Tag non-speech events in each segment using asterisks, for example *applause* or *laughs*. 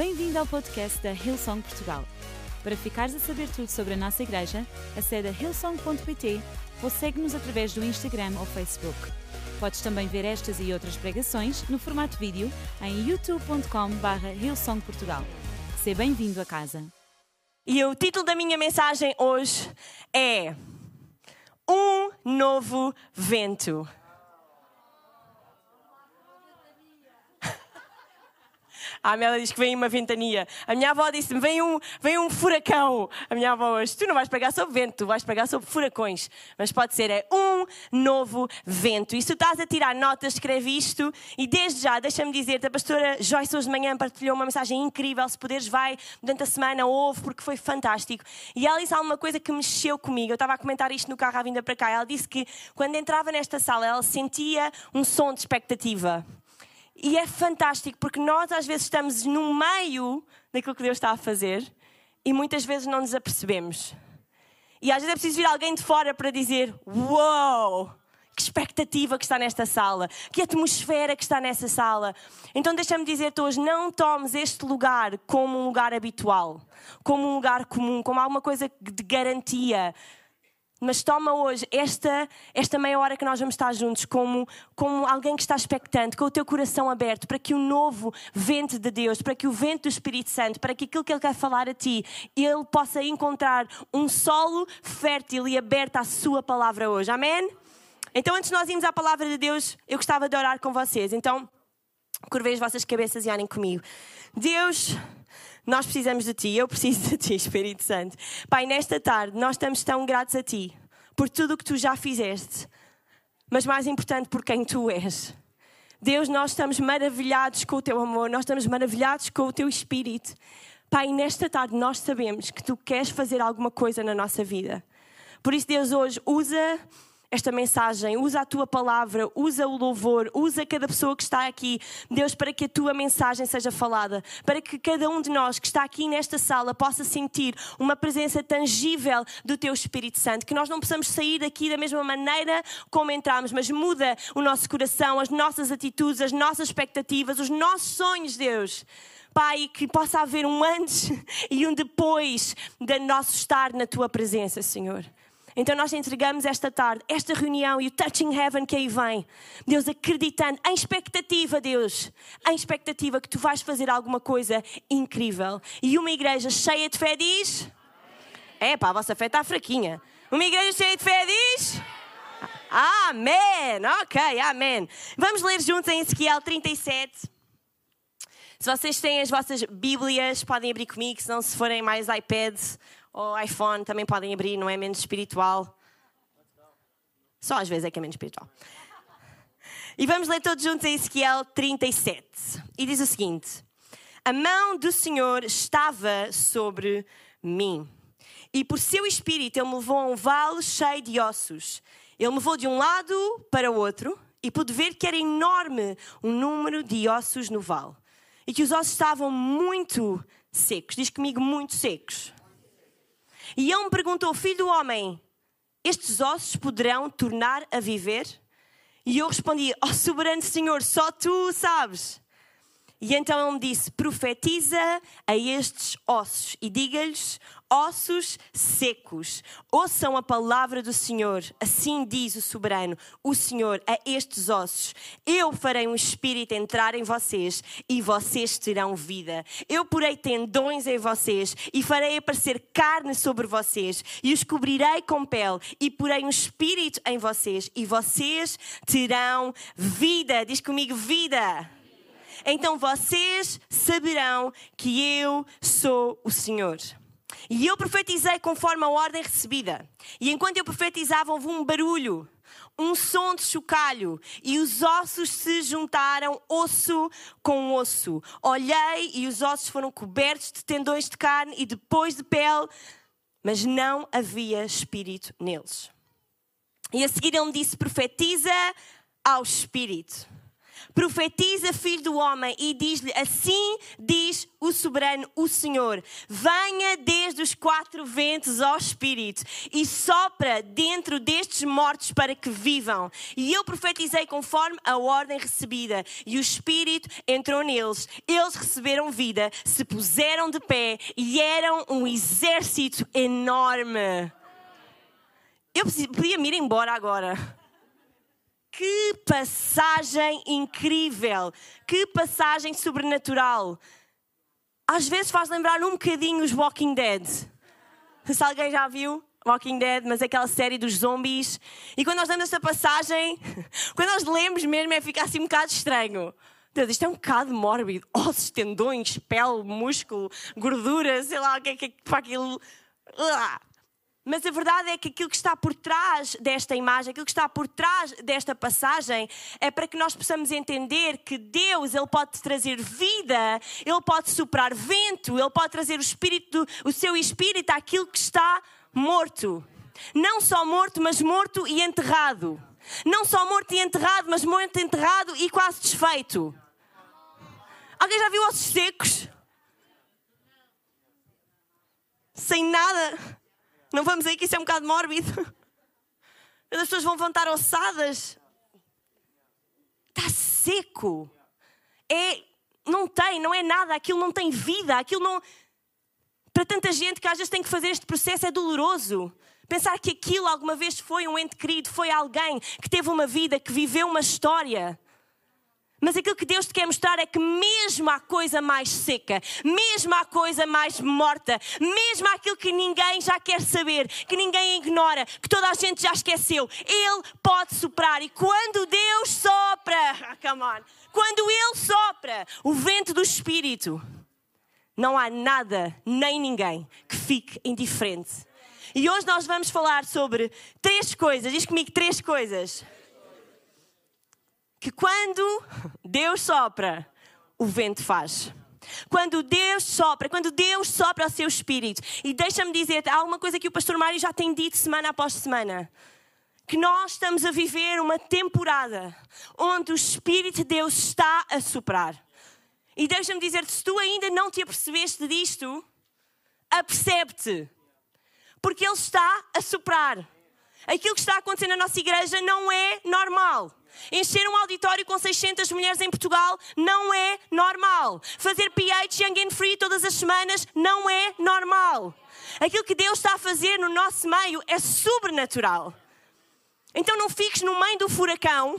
Bem-vindo ao podcast da Hillsong Portugal. Para ficares a saber tudo sobre a nossa igreja, acede a hillsong.pt ou segue-nos através do Instagram ou Facebook. Podes também ver estas e outras pregações no formato vídeo em youtube.com.br hillsongportugal. Seja bem-vindo a casa. E o título da minha mensagem hoje é Um Novo Vento. A Amélia diz que vem uma ventania. A minha avó disse-me: vem um, vem um furacão. A minha avó hoje, tu não vais pregar sobre vento, tu vais pregar sobre furacões. Mas pode ser, é um novo vento. E se tu estás a tirar notas, escreve isto. E desde já, deixa-me dizer-te, a pastora Joyce hoje de manhã partilhou uma mensagem incrível. Se puderes, vai durante a semana, ouve, porque foi fantástico. E ela disse alguma coisa que mexeu comigo. Eu estava a comentar isto no carro à vinda para cá. Ela disse que quando entrava nesta sala, ela sentia um som de expectativa. E é fantástico porque nós às vezes estamos no meio daquilo que Deus está a fazer e muitas vezes não nos apercebemos. E às vezes é preciso vir alguém de fora para dizer: Uou! Que expectativa que está nesta sala, que atmosfera que está nessa sala. Então deixa-me dizer-te hoje: não tomes este lugar como um lugar habitual, como um lugar comum, como alguma coisa de garantia mas toma hoje esta, esta meia hora que nós vamos estar juntos como, como alguém que está expectante, com o teu coração aberto, para que o novo vento de Deus, para que o vento do Espírito Santo, para que aquilo que Ele quer falar a ti, Ele possa encontrar um solo fértil e aberto à Sua palavra hoje. Amém? Então, antes de nós irmos à palavra de Deus, eu gostava de orar com vocês. Então, curvei as vossas cabeças e orem comigo. Deus. Nós precisamos de Ti, eu preciso de Ti, *laughs* Espírito Santo. Pai, nesta tarde nós estamos tão gratos a Ti por tudo o que Tu já fizeste, mas mais importante por quem Tu és. Deus, nós estamos maravilhados com o Teu amor, nós estamos maravilhados com o Teu Espírito. Pai, nesta tarde nós sabemos que Tu queres fazer alguma coisa na nossa vida. Por isso, Deus, hoje usa esta mensagem, usa a tua palavra, usa o louvor, usa cada pessoa que está aqui, Deus, para que a tua mensagem seja falada, para que cada um de nós que está aqui nesta sala possa sentir uma presença tangível do teu Espírito Santo, que nós não possamos sair daqui da mesma maneira como entramos, mas muda o nosso coração, as nossas atitudes, as nossas expectativas, os nossos sonhos, Deus. Pai, que possa haver um antes *laughs* e um depois de nosso estar na tua presença, Senhor. Então nós entregamos esta tarde, esta reunião e o Touching Heaven que aí vem. Deus acreditando, em expectativa, Deus, em expectativa que tu vais fazer alguma coisa incrível. E uma igreja cheia de fé diz: É pá, a vossa fé está fraquinha. Uma igreja cheia de fé diz: Amém. Ok, amém. Vamos ler juntos em Ezequiel 37. Se vocês têm as vossas Bíblias, podem abrir comigo, se não, se forem mais iPads ou iPhone também podem abrir, não é menos espiritual. Só às vezes é que é menos espiritual. E vamos ler todos juntos em Ezequiel 37. E diz o seguinte: A mão do Senhor estava sobre mim, e por seu espírito ele me levou a um vale cheio de ossos. Ele me levou de um lado para o outro, e pude ver que era enorme o número de ossos no vale, e que os ossos estavam muito secos. Diz comigo, muito secos. E ele me perguntou: Filho do homem, estes ossos poderão tornar a viver? E eu respondi: Ó oh, soberano Senhor, só tu sabes. E então ele me disse: Profetiza a estes ossos e diga-lhes: ossos secos, ouçam a palavra do Senhor. Assim diz o soberano, o Senhor, a estes ossos: Eu farei um espírito entrar em vocês e vocês terão vida. Eu porei tendões em vocês e farei aparecer carne sobre vocês e os cobrirei com pele e porei um espírito em vocês e vocês terão vida. Diz comigo: vida então vocês saberão que eu sou o Senhor. E eu profetizei conforme a ordem recebida. E enquanto eu profetizava, houve um barulho, um som de chocalho, e os ossos se juntaram, osso com osso. Olhei e os ossos foram cobertos de tendões de carne e depois de pele, mas não havia espírito neles. E a seguir ele me disse: profetiza ao espírito profetiza, filho do homem, e diz-lhe: Assim diz o soberano, o Senhor. Venha desde os quatro ventos, ó Espírito, e sopra dentro destes mortos para que vivam. E eu profetizei conforme a ordem recebida, e o Espírito entrou neles. Eles receberam vida, se puseram de pé e eram um exército enorme. Eu podia me ir embora agora. Que passagem incrível! Que passagem sobrenatural! Às vezes faz lembrar um bocadinho os Walking Dead. Se alguém já viu Walking Dead, mas aquela série dos zombies. E quando nós lemos esta passagem, *laughs* quando nós lemos mesmo, é ficar assim um bocado estranho. Deus, isto é um bocado mórbido. Ossos, tendões, pele, músculo, gordura, sei lá o que é que é para aquilo. Mas a verdade é que aquilo que está por trás desta imagem, aquilo que está por trás desta passagem, é para que nós possamos entender que Deus, Ele pode trazer vida, Ele pode soprar vento, Ele pode trazer o, espírito, o seu espírito àquilo que está morto. Não só morto, mas morto e enterrado. Não só morto e enterrado, mas morto, enterrado e quase desfeito. Alguém já viu ossos secos? Sem nada. Não vamos aí que isso é um bocado mórbido. *laughs* As pessoas vão levantar ossadas. Está seco. É, não tem, não é nada. Aquilo não tem vida. Aquilo não. Para tanta gente que às vezes tem que fazer este processo é doloroso. Pensar que aquilo alguma vez foi um ente querido, foi alguém que teve uma vida, que viveu uma história. Mas aquilo que Deus te quer mostrar é que, mesmo a coisa mais seca, mesmo a coisa mais morta, mesmo aquilo que ninguém já quer saber, que ninguém ignora, que toda a gente já esqueceu, Ele pode soprar. E quando Deus sopra, *laughs* come on, quando Ele sopra o vento do Espírito, não há nada nem ninguém que fique indiferente. E hoje nós vamos falar sobre três coisas. Diz comigo três coisas que quando Deus sopra, o vento faz. Quando Deus sopra, quando Deus sopra o seu espírito. E deixa-me dizer, há uma coisa que o pastor Mário já tem dito semana após semana. Que nós estamos a viver uma temporada onde o Espírito de Deus está a soprar. E deixa-me dizer, se tu ainda não te apercebeste disto, apercebe-te. Porque Ele está a soprar. Aquilo que está acontecendo na nossa igreja não é normal. Encher um auditório com 600 mulheres em Portugal não é normal. Fazer PH Young and Free todas as semanas não é normal. Aquilo que Deus está a fazer no nosso meio é sobrenatural. Então não fiques no meio do furacão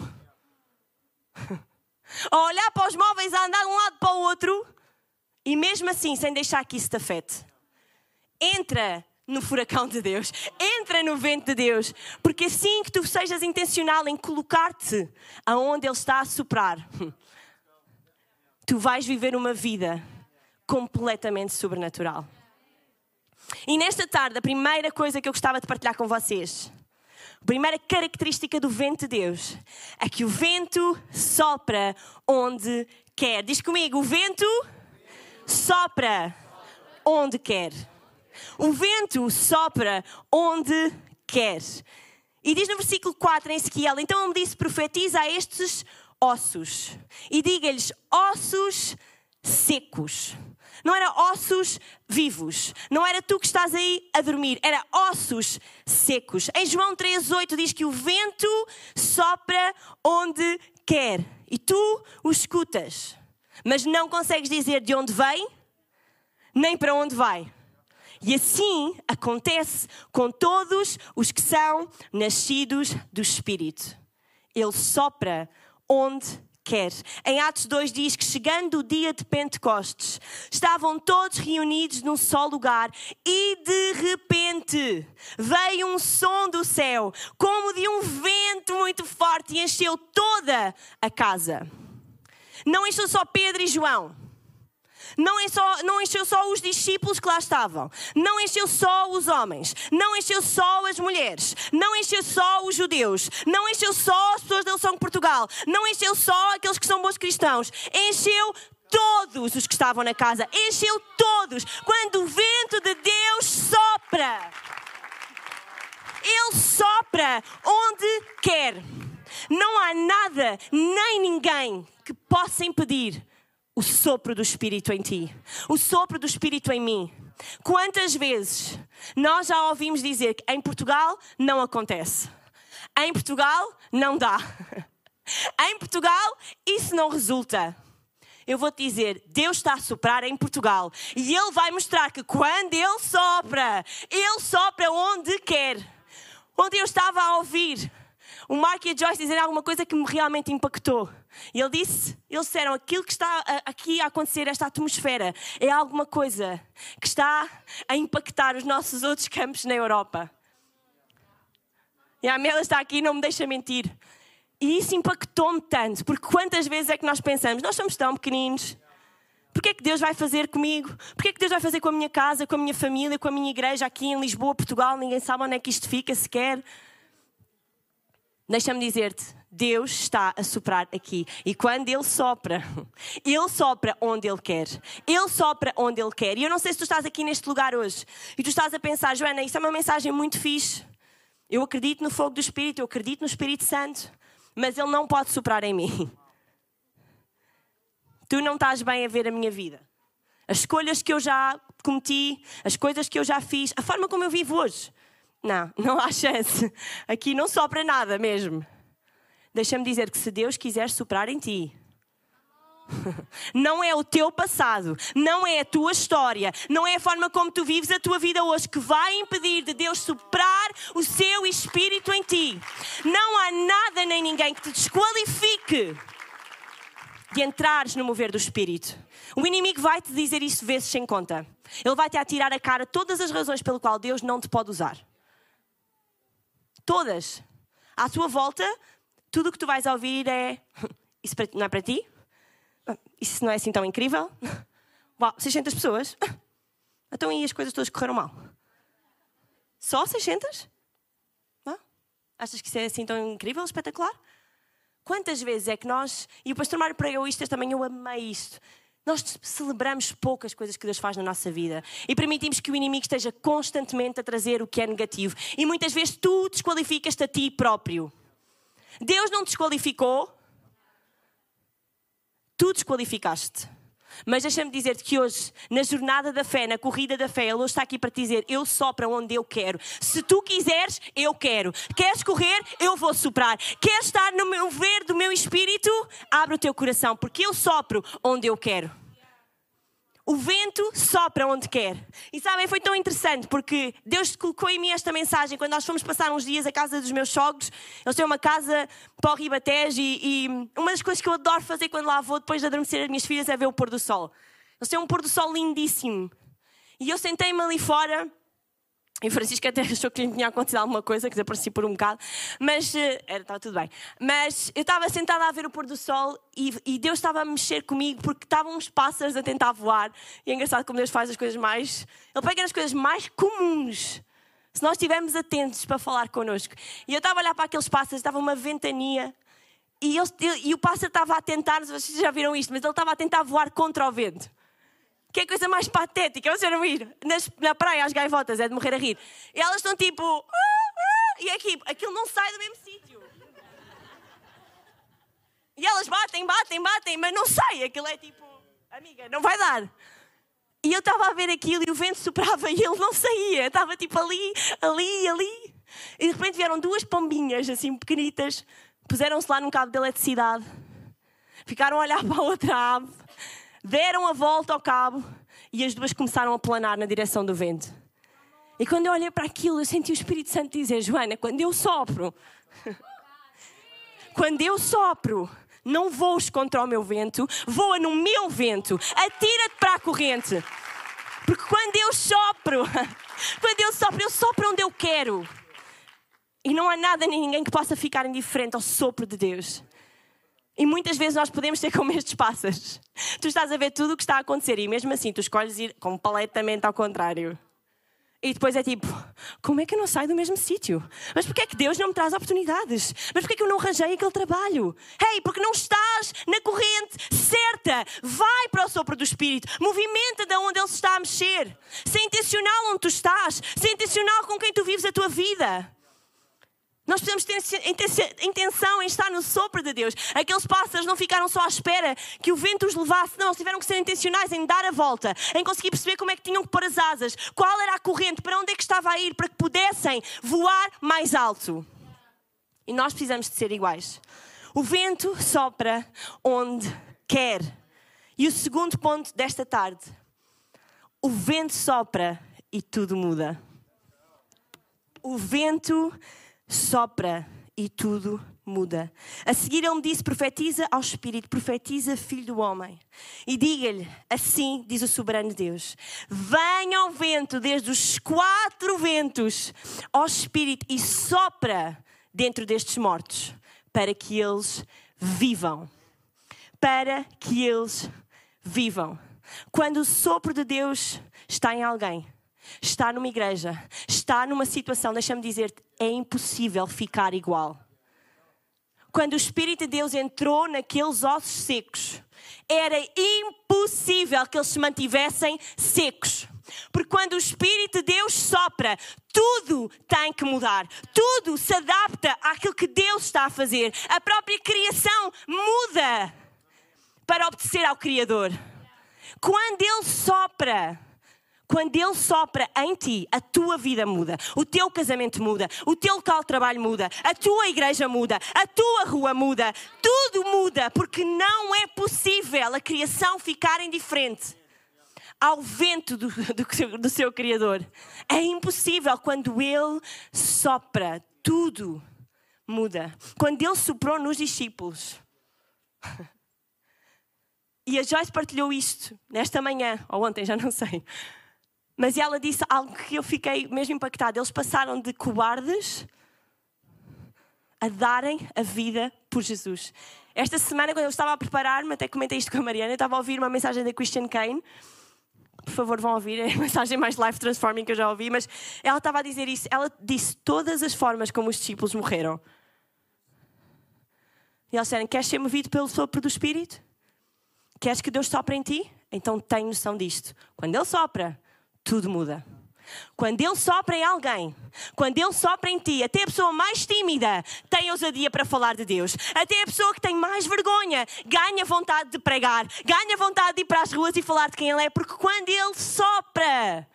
*laughs* a olhar para os móveis, a andar de um lado para o outro e mesmo assim sem deixar que isso te afete. Entra no furacão de Deus, entra no vento de Deus, porque assim que tu sejas intencional em colocar-te aonde Ele está a soprar, *laughs* tu vais viver uma vida completamente sobrenatural. E nesta tarde, a primeira coisa que eu gostava de partilhar com vocês, a primeira característica do vento de Deus, é que o vento sopra onde quer. Diz comigo, o vento sopra onde quer. O vento sopra onde quer. E diz no versículo 4 em Ezequiel: Então ele disse: profetiza a estes ossos e diga-lhes: ossos secos. Não era ossos vivos. Não era tu que estás aí a dormir. Era ossos secos. Em João 3,8 diz que o vento sopra onde quer. E tu o escutas. Mas não consegues dizer de onde vem, nem para onde vai. E assim acontece com todos os que são nascidos do Espírito. Ele sopra onde quer. Em Atos 2 diz que chegando o dia de Pentecostes, estavam todos reunidos num só lugar e de repente veio um som do céu, como de um vento muito forte e encheu toda a casa. Não encheu só Pedro e João não, só, não encheu só os discípulos que lá estavam, não encheu só os homens, não encheu só as mulheres, não encheu só os judeus, não encheu só as pessoas da Lição de Portugal, não encheu só aqueles que são bons cristãos, encheu todos os que estavam na casa, encheu todos. Quando o vento de Deus sopra, ele sopra onde quer. Não há nada nem ninguém que possa impedir o sopro do Espírito em ti, o sopro do Espírito em mim. Quantas vezes nós já ouvimos dizer que em Portugal não acontece, em Portugal não dá, *laughs* em Portugal isso não resulta. Eu vou te dizer, Deus está a soprar em Portugal e Ele vai mostrar que quando Ele sopra, Ele sopra onde quer. Onde eu estava a ouvir o Mark e a Joyce dizer alguma coisa que me realmente impactou. E ele disse, eles disseram, aquilo que está aqui a acontecer, esta atmosfera, é alguma coisa que está a impactar os nossos outros campos na Europa. E a Amélia está aqui não me deixa mentir. E isso impactou-me tanto, porque quantas vezes é que nós pensamos, nós somos tão pequeninos, Porquê é que Deus vai fazer comigo? Porquê é que Deus vai fazer com a minha casa, com a minha família, com a minha igreja aqui em Lisboa, Portugal? Ninguém sabe onde é que isto fica sequer. Deixa-me dizer-te, Deus está a soprar aqui. E quando Ele sopra, Ele sopra onde Ele quer. Ele sopra onde Ele quer. E eu não sei se tu estás aqui neste lugar hoje e tu estás a pensar, Joana, isso é uma mensagem muito fixe. Eu acredito no fogo do Espírito, eu acredito no Espírito Santo, mas Ele não pode soprar em mim. Tu não estás bem a ver a minha vida. As escolhas que eu já cometi, as coisas que eu já fiz, a forma como eu vivo hoje. Não, *laughs* não há chance. Aqui não sopra nada mesmo. Deixa-me dizer que se Deus quiser soprar em ti, *laughs* não é o teu passado, não é a tua história, não é a forma como tu vives a tua vida hoje que vai impedir de Deus soprar o seu espírito em ti. Não há nada nem ninguém que te desqualifique de entrares no mover do espírito. O inimigo vai te dizer isso vezes sem conta. Ele vai te atirar a cara todas as razões pelo qual Deus não te pode usar. Todas. À tua volta, tudo o que tu vais ouvir é: *laughs* Isso não é para ti? Isso não é assim tão incrível? *laughs* Uau, 600 pessoas? *laughs* Então aí as coisas todas correram mal. Só 600? Não? Achas que isso é assim tão incrível, espetacular? Quantas vezes é que nós, e o pastor Mário pregou isto também, eu amei isto. Nós celebramos poucas coisas que Deus faz na nossa vida e permitimos que o inimigo esteja constantemente a trazer o que é negativo. E muitas vezes tu desqualificas-te a ti próprio. Deus não te desqualificou, tu desqualificaste. Mas deixa-me dizer-te que hoje, na jornada da fé, na corrida da fé, Ele hoje está aqui para te dizer: Eu sopro onde eu quero. Se tu quiseres, eu quero. Queres correr? Eu vou soprar. Queres estar no meu ver do meu espírito? Abre o teu coração, porque eu sopro onde eu quero. O vento sopra onde quer. E sabem, foi tão interessante porque Deus colocou em mim esta mensagem quando nós fomos passar uns dias à casa dos meus sogros. Eles têm uma casa para o Ribatejo e, e uma das coisas que eu adoro fazer quando lá vou depois de adormecer as minhas filhas é ver o pôr do sol. Eles têm um pôr do sol lindíssimo. E eu sentei-me ali fora e o Francisco até *laughs* achou que lhe tinha acontecido alguma coisa, que desaparecia por um bocado, mas eh, estava tudo bem. Mas eu estava sentada a ver o pôr do sol e, e, Deus estava a mexer comigo porque estavam uns pássaros a tentar voar. E é engraçado como Deus faz as coisas mais. Ele pega nas coisas mais comuns. Se nós estivermos atentos para falar connosco. E eu estava a olhar para aqueles pássaros, estava uma ventania. E, e o pássaro estava a tentar, vocês já viram isto, mas ele estava a tentar voar contra o vento. Que é a coisa mais patética, vocês não ir Nas, na praia, as gaivotas, é de morrer a rir. E elas estão tipo. Ah, ah", e aqui, aquilo não sai do mesmo sítio. E elas batem, batem, batem, mas não sai. Aquilo é tipo. Amiga, não vai dar. E eu estava a ver aquilo e o vento soprava e ele não saía. Estava tipo ali, ali, ali. E de repente vieram duas pombinhas assim pequenitas, puseram-se lá num cabo de eletricidade, ficaram a olhar *laughs* para a outra ave deram a volta ao cabo e as duas começaram a planar na direção do vento. E quando eu olhei para aquilo, eu senti o Espírito Santo dizer: Joana, quando eu sopro, quando eu sopro, não voes contra o meu vento, voa no meu vento, atira-te para a corrente. Porque quando eu sopro, *laughs* quando eu sopro, eu sopro onde eu quero. E não há nada nem ninguém que possa ficar indiferente ao sopro de Deus. E muitas vezes nós podemos ser como estes pássaros. Tu estás a ver tudo o que está a acontecer e mesmo assim tu escolhes ir completamente ao contrário. E depois é tipo, como é que eu não saio do mesmo sítio? Mas porquê é que Deus não me traz oportunidades? Mas porquê é que eu não arranjei aquele trabalho? Hey, porque não estás na corrente certa. Vai para o sopro do Espírito. Movimenta de onde Ele se está a mexer. Ser intencional onde tu estás. Ser intencional com quem tu vives a tua vida. Nós precisamos ter intenção em estar no sopro de Deus. Aqueles pássaros não ficaram só à espera que o vento os levasse, não, eles tiveram que ser intencionais em dar a volta, em conseguir perceber como é que tinham que pôr as asas, qual era a corrente, para onde é que estava a ir, para que pudessem voar mais alto. E nós precisamos de ser iguais. O vento sopra onde quer. E o segundo ponto desta tarde: o vento sopra e tudo muda. O vento sopra e tudo muda. A seguir ele me disse: profetiza ao Espírito, profetiza, filho do homem. E diga-lhe: assim diz o soberano Deus: venha ao vento desde os quatro ventos ao Espírito e sopra dentro destes mortos, para que eles vivam. Para que eles vivam. Quando o sopro de Deus está em alguém, está numa igreja, está numa situação, deixa-me dizer-te, é impossível ficar igual. Quando o Espírito de Deus entrou naqueles ossos secos, era impossível que eles se mantivessem secos. Porque quando o Espírito de Deus sopra, tudo tem que mudar. Tudo se adapta àquilo que Deus está a fazer. A própria criação muda para obedecer ao Criador. Quando Ele sopra, quando Ele sopra em ti, a tua vida muda, o teu casamento muda, o teu local de trabalho muda, a tua igreja muda, a tua rua muda, tudo muda, porque não é possível a criação ficar indiferente ao vento do, do, do seu Criador. É impossível quando Ele sopra, tudo muda. Quando Ele soprou nos discípulos. *laughs* E a Joyce partilhou isto nesta manhã, ou ontem, já não sei. Mas ela disse algo que eu fiquei mesmo impactada. Eles passaram de cobardes a darem a vida por Jesus. Esta semana, quando eu estava a preparar-me, até comentei isto com a Mariana, eu estava a ouvir uma mensagem da Christian Kane. Por favor, vão ouvir, é a mensagem mais life transforming que eu já ouvi. Mas ela estava a dizer isso. Ela disse todas as formas como os discípulos morreram. E eles disseram: Queres ser movido pelo sopro do Espírito? Queres que Deus sopre em ti? Então tem noção disto. Quando Ele sopra, tudo muda. Quando Ele sopra em alguém, quando Ele sopra em ti, até a pessoa mais tímida tem ousadia para falar de Deus. Até a pessoa que tem mais vergonha ganha vontade de pregar, ganha vontade de ir para as ruas e falar de quem Ele é, porque quando Ele sopra,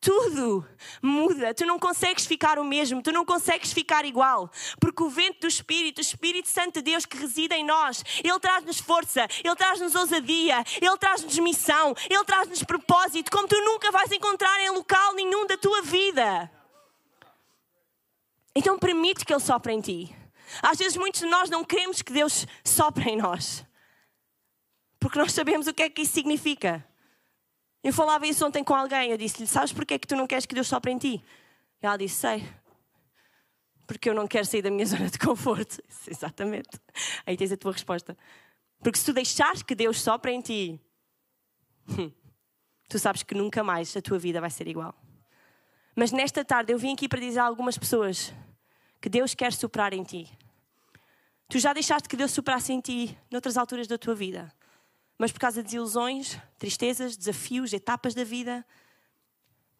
tudo muda. Tu não consegues ficar o mesmo, tu não consegues ficar igual. Porque o vento do Espírito, o Espírito Santo de Deus que reside em nós, ele traz-nos força, ele traz-nos ousadia, ele traz-nos missão, ele traz-nos propósito, como tu nunca vais encontrar em local nenhum da tua vida. Então permite que ele sopre em ti. Às vezes muitos de nós não queremos que Deus sopre em nós. Porque nós sabemos o que é que isso significa. Eu falava isso ontem com alguém. Eu disse-lhe: Sabes porquê é que tu não queres que Deus sopre em ti? E ela disse: Sei. Porque eu não quero sair da minha *laughs* zona de conforto. Disse, Exatamente. Aí tens a tua resposta. Porque se tu deixares que Deus sopre em ti, tu sabes que nunca mais a tua vida vai ser igual. Mas nesta tarde eu vim aqui para dizer a algumas pessoas que Deus quer soprar em ti. Tu já deixaste que Deus soprasse em ti noutras alturas da tua vida mas por causa de desilusões, tristezas, desafios, etapas da vida,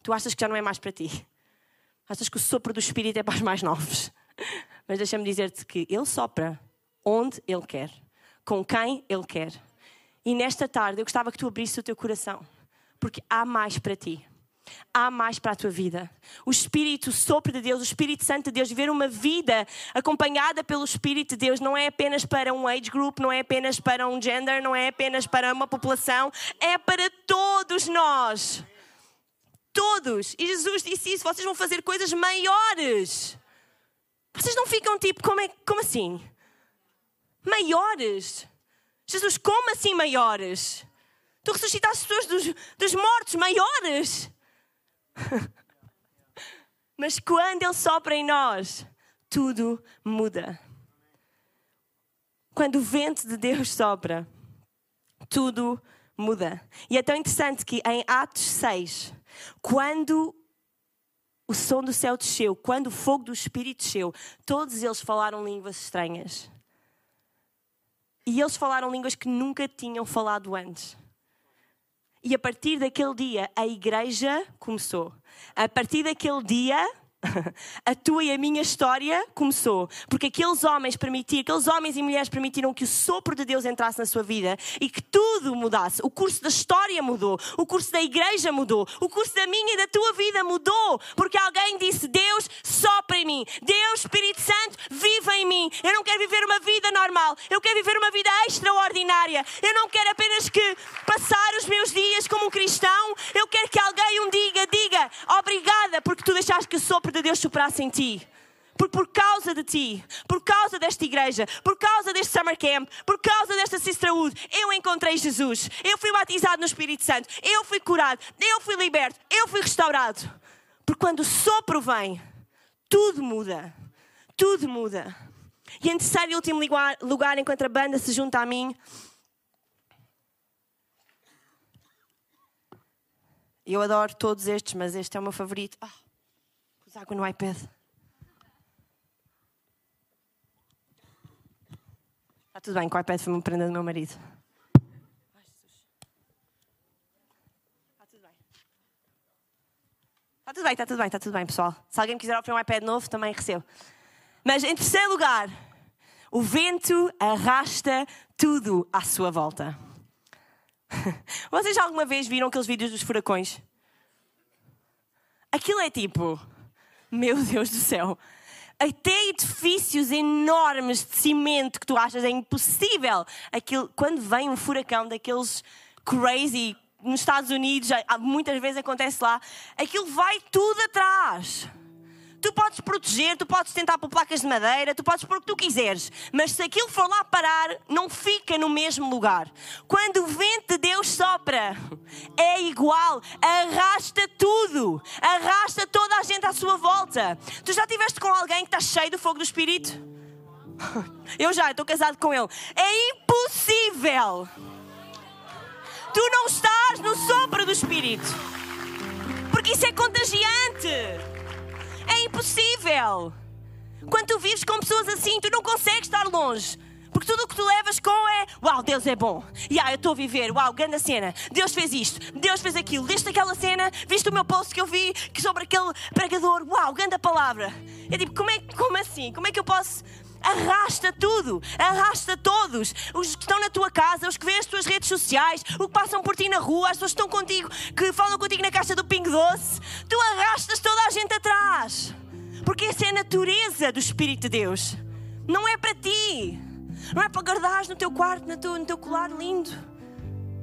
tu achas que já não é mais para ti. Achas que o sopro do Espírito é para os mais novos. *laughs* Mas deixa-me dizer-te que Ele sopra onde Ele quer, com quem Ele quer. E nesta tarde eu gostava que tu abrisse o teu coração, porque há mais para ti há mais para a tua vida. O Espírito, o sopro de Deus, o Espírito Santo de Deus, viver uma vida acompanhada pelo Espírito de Deus não é apenas para um age group, não é apenas para um gender, não é apenas para uma população, é para todos nós. Todos. E Jesus disse isso: vocês vão fazer coisas maiores. Vocês não ficam tipo, como, é, como assim? Maiores? Jesus, como assim maiores? Tu ressuscitaste pessoas dos, dos mortos maiores? *laughs* Mas quando Ele sopra em nós, tudo muda. Quando o vento de Deus sopra, tudo muda. E é tão interessante que em Atos 6, quando o som do céu desceu, quando o fogo do Espírito desceu, todos eles falaram línguas estranhas. E eles falaram línguas que nunca tinham falado antes. E a partir daquele dia, a igreja começou. A partir daquele dia, *laughs* a tua e a minha história começou porque aqueles homens permitiram, aqueles homens e mulheres permitiram que o sopro de Deus entrasse na sua vida e que tudo mudasse. O curso da história mudou, o curso da igreja mudou, o curso da minha e da tua vida mudou, porque alguém disse: Deus sopra em mim, Deus Espírito Santo vive em mim. Eu não quero viver uma vida normal, eu quero viver uma vida extraordinária. Eu não quero apenas que passar os meus dias como um cristão, eu quero que alguém um diga, diga obrigada porque tu deixaste que o sopro de Deus soprasse em ti. Porque por causa de ti, por causa desta igreja, por causa deste summer camp, por causa desta sisterhood, eu encontrei Jesus. Eu fui batizado no Espírito Santo. Eu fui curado. Eu fui liberto. Eu fui restaurado. Porque quando o sopro vem, tudo muda. Tudo muda. E em terceiro e último lugar, lugar, enquanto a banda se junta a mim, eu adoro todos estes, mas este é o meu favorito. Ah, pus água no iPad. Está tudo bem, que o iPad foi uma prenda do meu marido. Está tudo bem. Está tudo bem, está tudo bem, está tudo bem, pessoal. Se alguém quiser oferecer um iPad novo, também recebo. Mas em terceiro lugar, o vento arrasta tudo à sua volta. *laughs* Vocês já alguma vez viram aqueles vídeos dos furacões? Aquilo é tipo, meu Deus do céu, até edifícios enormes de cimento que tu achas é impossível. Aquilo, quando vem um furacão daqueles crazy nos Estados Unidos, muitas vezes acontece lá, aquilo vai tudo atrás. Tu podes proteger, tu podes tentar por placas de madeira, tu podes pôr o que tu quiseres, mas se aquilo for lá parar, não fica no mesmo lugar. Quando o vento de Deus sopra, é igual, arrasta tudo, arrasta toda a gente à sua volta. Tu já estiveste com alguém que está cheio do fogo do Espírito? *laughs* Eu já, estou casado com ele. É impossível. Tu não estás no sopro do Espírito, porque isso é contagiante. É impossível. Quando tu vives com pessoas assim, tu não consegues estar longe. Porque tudo o que tu levas com é Uau, Deus é bom. E yeah, eu estou a viver. Uau, grande cena. Deus fez isto. Deus fez aquilo. Viste aquela cena? Viste o meu post que eu vi que sobre aquele pregador? Uau, grande palavra. Eu digo, como, é, como assim? Como é que eu posso arrasta tudo, arrasta todos. Os que estão na tua casa, os que vêem as tuas redes sociais, os que passam por ti na rua, as pessoas que estão contigo, que falam contigo na caixa do Pingo Doce. Tu arrastas toda a gente atrás. Porque essa é a natureza do Espírito de Deus. Não é para ti. Não é para guardares no teu quarto, no teu, no teu colar lindo.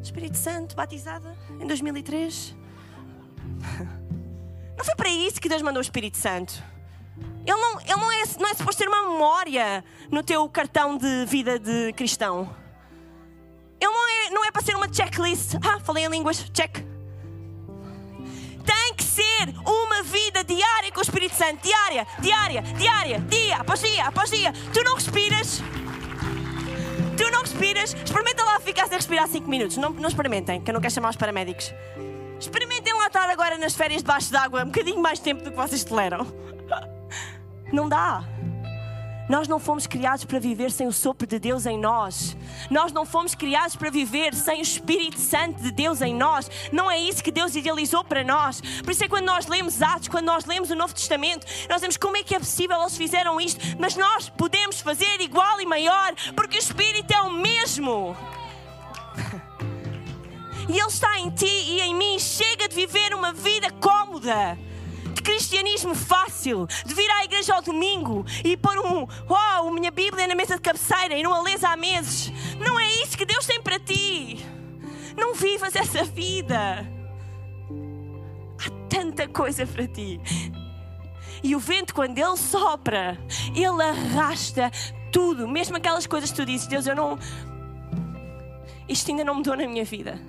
Espírito Santo, batizada em 2003. *laughs* Não foi para isso que Deus mandou o Espírito Santo. Ele não, ele não, é, não é suposto ter uma memória no teu cartão de vida de cristão. Ele não é, não é para ser uma checklist. Ah, falei em línguas, check. Tem que ser uma vida diária com o Espírito Santo. Diária, diária, diária, dia após dia após dia. Tu não respiras. Tu não respiras. Experimenta lá ficar sem respirar 5 minutos. Não, não experimentem, que eu não quero chamar os paramédicos. Experimentem lá estar agora nas férias debaixo d'água um bocadinho mais tempo do que vocês toleram. *laughs* Não dá. Nós não fomos criados para viver sem o sopro de Deus em nós. Nós não fomos criados para viver sem o Espírito Santo de Deus em nós. Não é isso que Deus idealizou para nós. Por isso é que quando nós lemos Atos, quando nós lemos o Novo Testamento, nós vemos como é que é possível eles fizeram isto, mas nós podemos fazer igual e maior, porque o Espírito é o mesmo. E Ele está em ti e em mim. Chega de viver uma vida cómoda cristianismo fácil, de vir à igreja ao domingo e pôr um, oh, minha Bíblia na mesa de cabeceira e não a lês há meses. Não é isso que Deus tem para ti. Não vivas essa vida. Há tanta coisa para ti. E o vento, quando ele sopra, ele arrasta tudo, mesmo aquelas coisas que tu dizes, Deus, eu não. Isto ainda não mudou na minha vida.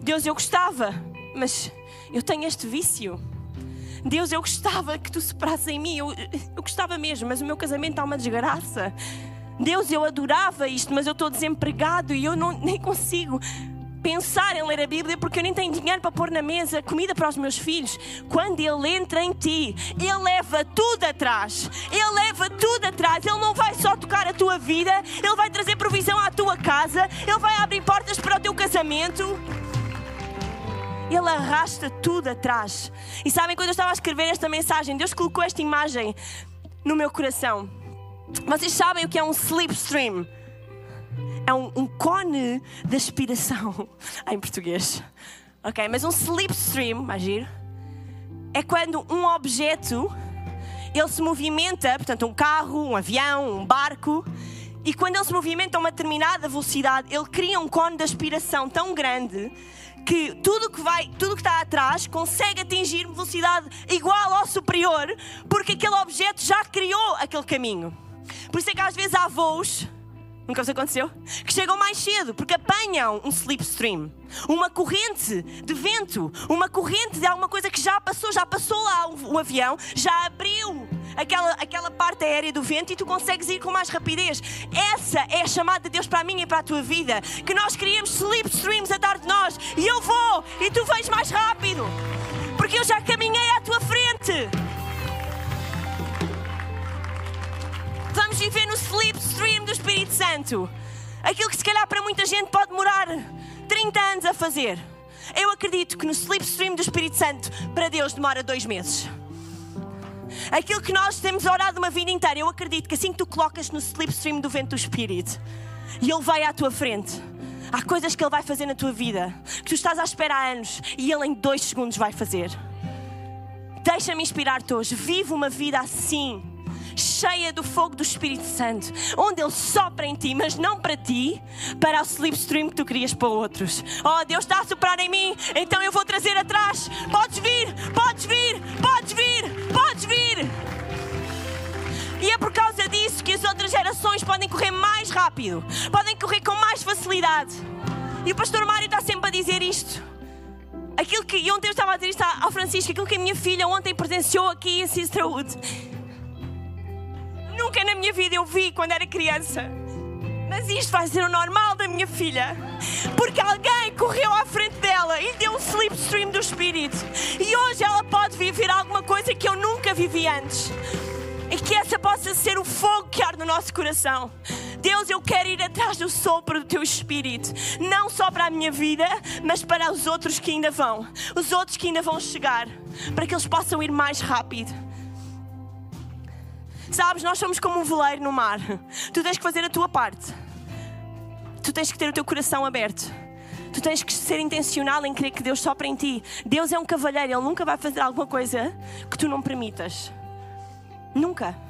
Deus, eu gostava, mas eu tenho este vício. Deus, eu gostava que tu soprasse em mim, eu, eu gostava mesmo, mas o meu casamento está uma desgraça. Deus, eu adorava isto, mas eu estou desempregado e eu não, nem consigo pensar em ler a Bíblia porque eu nem tenho dinheiro para pôr na mesa comida para os meus filhos. Quando Ele entra em ti, Ele leva tudo atrás. Ele leva tudo atrás. Ele não vai só tocar a tua vida, Ele vai trazer provisão à tua casa, Ele vai abrir portas para o teu casamento. Ele arrasta tudo atrás. E sabem, quando eu estava a escrever esta mensagem, Deus colocou esta imagem no meu coração. Vocês sabem o que é um slipstream? É um, um cone de aspiração *laughs* em português. Ok, mas um slipstream, imagina, é quando um objeto ele se movimenta, portanto, um carro, um avião, um barco, e quando ele se movimenta a uma determinada velocidade, ele cria um cone de aspiração tão grande que tudo que vai, tudo que está atrás consegue atingir velocidade igual ou superior, porque aquele objeto já criou aquele caminho. Por isso é que às vezes há voos Nunca vos aconteceu? Que chegam mais cedo porque apanham um slipstream, uma corrente de vento, uma corrente de alguma coisa que já passou, já passou lá o, o avião, já abriu aquela, aquela parte aérea do vento e tu consegues ir com mais rapidez. Essa é a chamada de Deus para mim e para a tua vida. Que nós criamos slipstreams a dar de nós e eu vou e tu vens mais rápido porque eu já caminhei à tua frente. Vamos viver no slipstream do Espírito Santo. Aquilo que se calhar para muita gente pode demorar 30 anos a fazer. Eu acredito que no slipstream do Espírito Santo, para Deus, demora dois meses. Aquilo que nós temos orado uma vida inteira, eu acredito que assim que tu colocas no slipstream do vento do Espírito e Ele vai à tua frente, há coisas que Ele vai fazer na tua vida que tu estás à espera há anos e Ele em dois segundos vai fazer. Deixa-me inspirar-te hoje. Vive uma vida assim cheia do fogo do Espírito Santo, onde Ele sopra em ti, mas não para ti, para o slipstream que tu querias para outros. Oh, Deus está a soprar em mim, então eu vou trazer atrás. Podes vir, podes vir, podes vir, podes vir. E é por causa disso que as outras gerações podem correr mais rápido, podem correr com mais facilidade. E o pastor Mário está sempre a dizer isto. Aquilo que, e ontem eu estava a dizer isto ao Francisco, aquilo que a minha filha ontem presenciou aqui em Sisterwood Nunca na minha vida eu vi quando era criança. Mas isto vai ser o normal da minha filha. Porque alguém correu à frente dela e deu um slipstream do espírito. E hoje ela pode viver alguma coisa que eu nunca vivi antes. E que essa possa ser o fogo que arde no nosso coração. Deus, eu quero ir atrás do sopro do teu espírito, não só para a minha vida, mas para os outros que ainda vão, os outros que ainda vão chegar, para que eles possam ir mais rápido. Sabes, nós somos como um veleiro no mar. Tu tens que fazer a tua parte. Tu tens que ter o teu coração aberto. Tu tens que ser intencional em crer que Deus sopra em ti. Deus é um cavalheiro, Ele nunca vai fazer alguma coisa que tu não permitas. Nunca.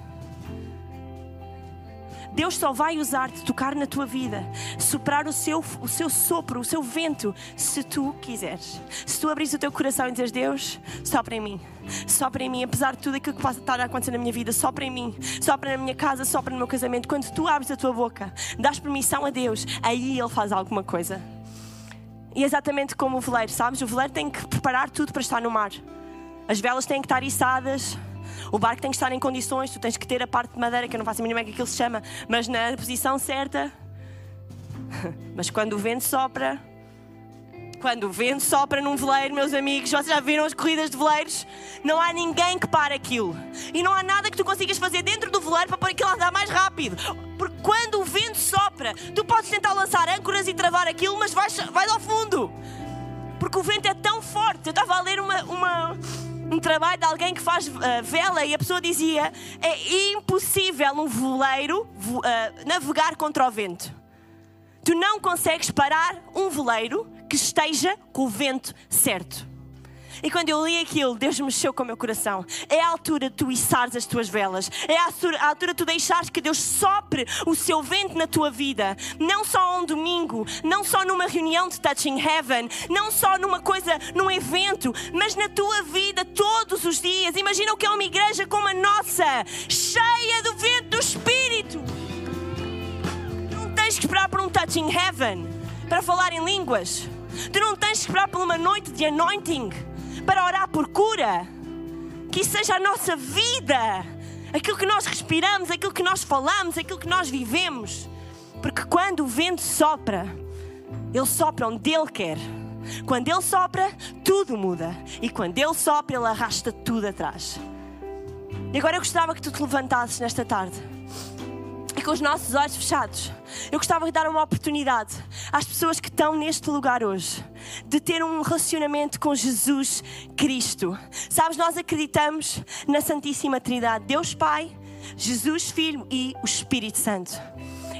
Deus só vai usar-te, tocar na tua vida, soprar o seu, o seu sopro, o seu vento, se tu quiseres. Se tu abris o teu coração e dizes, Deus, sopra em mim. Sopra em mim, apesar de tudo aquilo que pode estar a acontecer na minha vida, sopra em mim, sopra na minha casa, sopra no meu casamento. Quando tu abres a tua boca, dás permissão a Deus, aí Ele faz alguma coisa. E é exatamente como o veleiro, sabes? O veleiro tem que preparar tudo para estar no mar. As velas têm que estar içadas, o barco tem que estar em condições, tu tens que ter a parte de madeira, que eu não faço a mínima que aquilo se chama, mas na posição certa. *laughs* Mas quando o vento sopra, quando o vento sopra num veleiro, meus amigos, vocês já viram as corridas de veleiros? Não há ninguém que pare aquilo. E não há nada que tu consigas fazer dentro do veleiro para pôr aquilo a andar mais rápido. Porque quando o vento sopra, tu podes tentar lançar âncoras e travar aquilo, mas vais, vais ao fundo. Porque o vento é tão forte. Eu estava a ler uma, uma um trabalho de alguém que faz uh, vela e a pessoa dizia: é impossível um veleiro uh, navegar contra o vento. Tu não consegues parar um veleiro que esteja com o vento certo. E quando eu li aquilo, Deus mexeu com o meu coração. É a altura de tu içares as tuas velas. É a altura de tu deixares que Deus sopre o seu vento na tua vida. Não só um domingo, não só numa reunião de Touching Heaven, não só numa coisa, num evento, mas na tua vida todos os dias. Imagina o que é uma igreja como a nossa, cheia do vento do Espírito. Não tens que esperar por um Touching Heaven para falar em línguas. Tu não tens que esperar por uma noite de anointing para orar por cura. Que isso seja a nossa vida, aquilo que nós respiramos, aquilo que nós falamos, aquilo que nós vivemos. Porque quando o vento sopra, ele sopra onde ele quer. Quando ele sopra, tudo muda. E quando ele sopra, ele arrasta tudo atrás. E agora eu gostava que tu te levantasses nesta tarde e com os nossos olhos fechados, eu gostava de dar uma oportunidade às pessoas que estão neste lugar hoje de ter um relacionamento com Jesus Cristo. Sabes, nós acreditamos na Santíssima Trindade, Deus Pai, Jesus Filho e o Espírito Santo.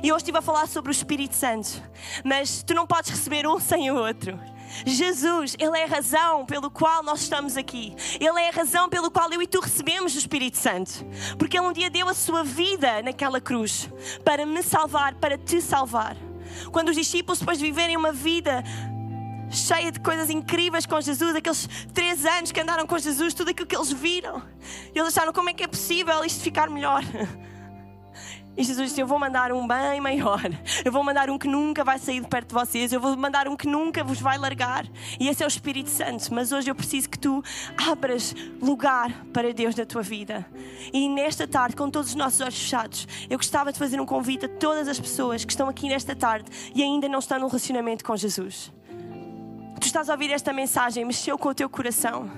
E hoje estive a falar sobre o Espírito Santo, mas tu não podes receber um sem o outro. Jesus, Ele é a razão pelo qual nós estamos aqui. Ele é a razão pelo qual eu e tu recebemos o Espírito Santo. Porque Ele um dia deu a sua vida naquela cruz para me salvar, para te salvar. Quando os discípulos, depois de viverem uma vida cheia de coisas incríveis com Jesus, aqueles três anos que andaram com Jesus, tudo aquilo que eles viram, eles acharam como é que é possível isto ficar melhor. E Jesus disse: Eu vou mandar um bem maior. Eu vou mandar um que nunca vai sair de perto de vocês. Eu vou mandar um que nunca vos vai largar. E esse é o Espírito Santo. Mas hoje eu preciso que tu abras lugar para Deus na tua vida. E nesta tarde, com todos os nossos olhos fechados, eu gostava de fazer um convite a todas as pessoas que estão aqui nesta tarde e ainda não estão num relacionamento com Jesus. Tu estás a ouvir esta mensagem, mexeu com o teu coração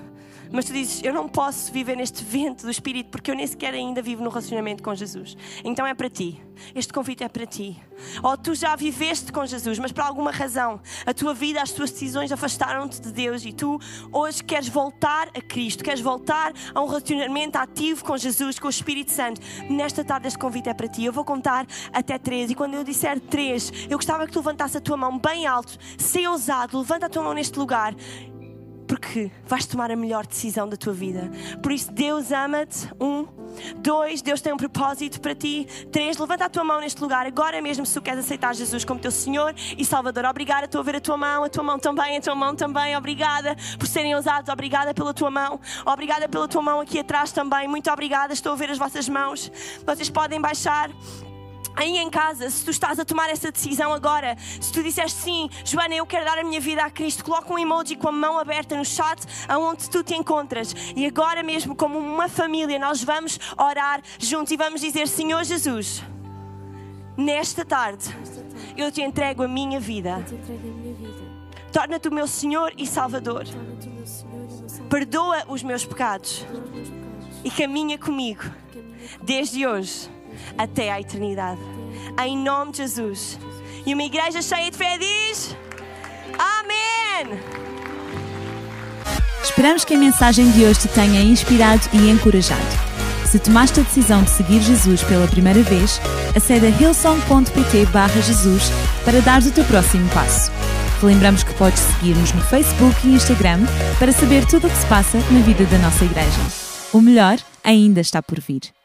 mas tu dizes, eu não posso viver neste vento do Espírito porque eu nem sequer ainda vivo no relacionamento com Jesus. Então é para ti. Este convite é para ti. Ou tu já viveste com Jesus, mas por alguma razão a tua vida, as tuas decisões afastaram-te de Deus e tu hoje queres voltar a Cristo, queres voltar a um relacionamento ativo com Jesus, com o Espírito Santo. Nesta tarde este convite é para ti. Eu vou contar até três e quando eu disser três, eu gostava que tu levantasse a tua mão bem alto, ser ousado, levanta a tua mão neste lugar porque vais tomar a melhor decisão da tua vida. Por isso, Deus ama-te. Um. Dois, Deus tem um propósito para ti. Três, levanta a tua mão neste lugar agora mesmo se tu queres aceitar Jesus como teu Senhor e Salvador. Obrigada, estou a ver a tua mão, a tua mão também, a tua mão também. Obrigada por serem ousados, obrigada pela tua mão, obrigada pela tua mão aqui atrás também. Muito obrigada, estou a ver as vossas mãos. Vocês podem baixar aí em casa, se tu estás a tomar essa decisão agora, se tu disseste sim, Joana, eu quero dar a minha vida a Cristo, coloca um emoji com a mão aberta no chat aonde tu te encontras. E agora mesmo, como uma família, nós vamos orar juntos e vamos dizer: Senhor Jesus, nesta tarde, eu te entrego a minha vida. Torna-te o meu Senhor e Salvador. Perdoa os meus pecados e caminha comigo desde hoje até à eternidade. Em nome de Jesus. E uma igreja cheia de fé diz: Amém. Esperamos que a mensagem de hoje te tenha inspirado e encorajado. Se tomaste a decisão de seguir Jesus pela primeira vez, acede a hillsong.pt Jesus para dar o teu próximo passo. Lembramos que podes seguir-nos no Facebook e Instagram para saber tudo o que se passa na vida da nossa igreja. O melhor ainda está por vir.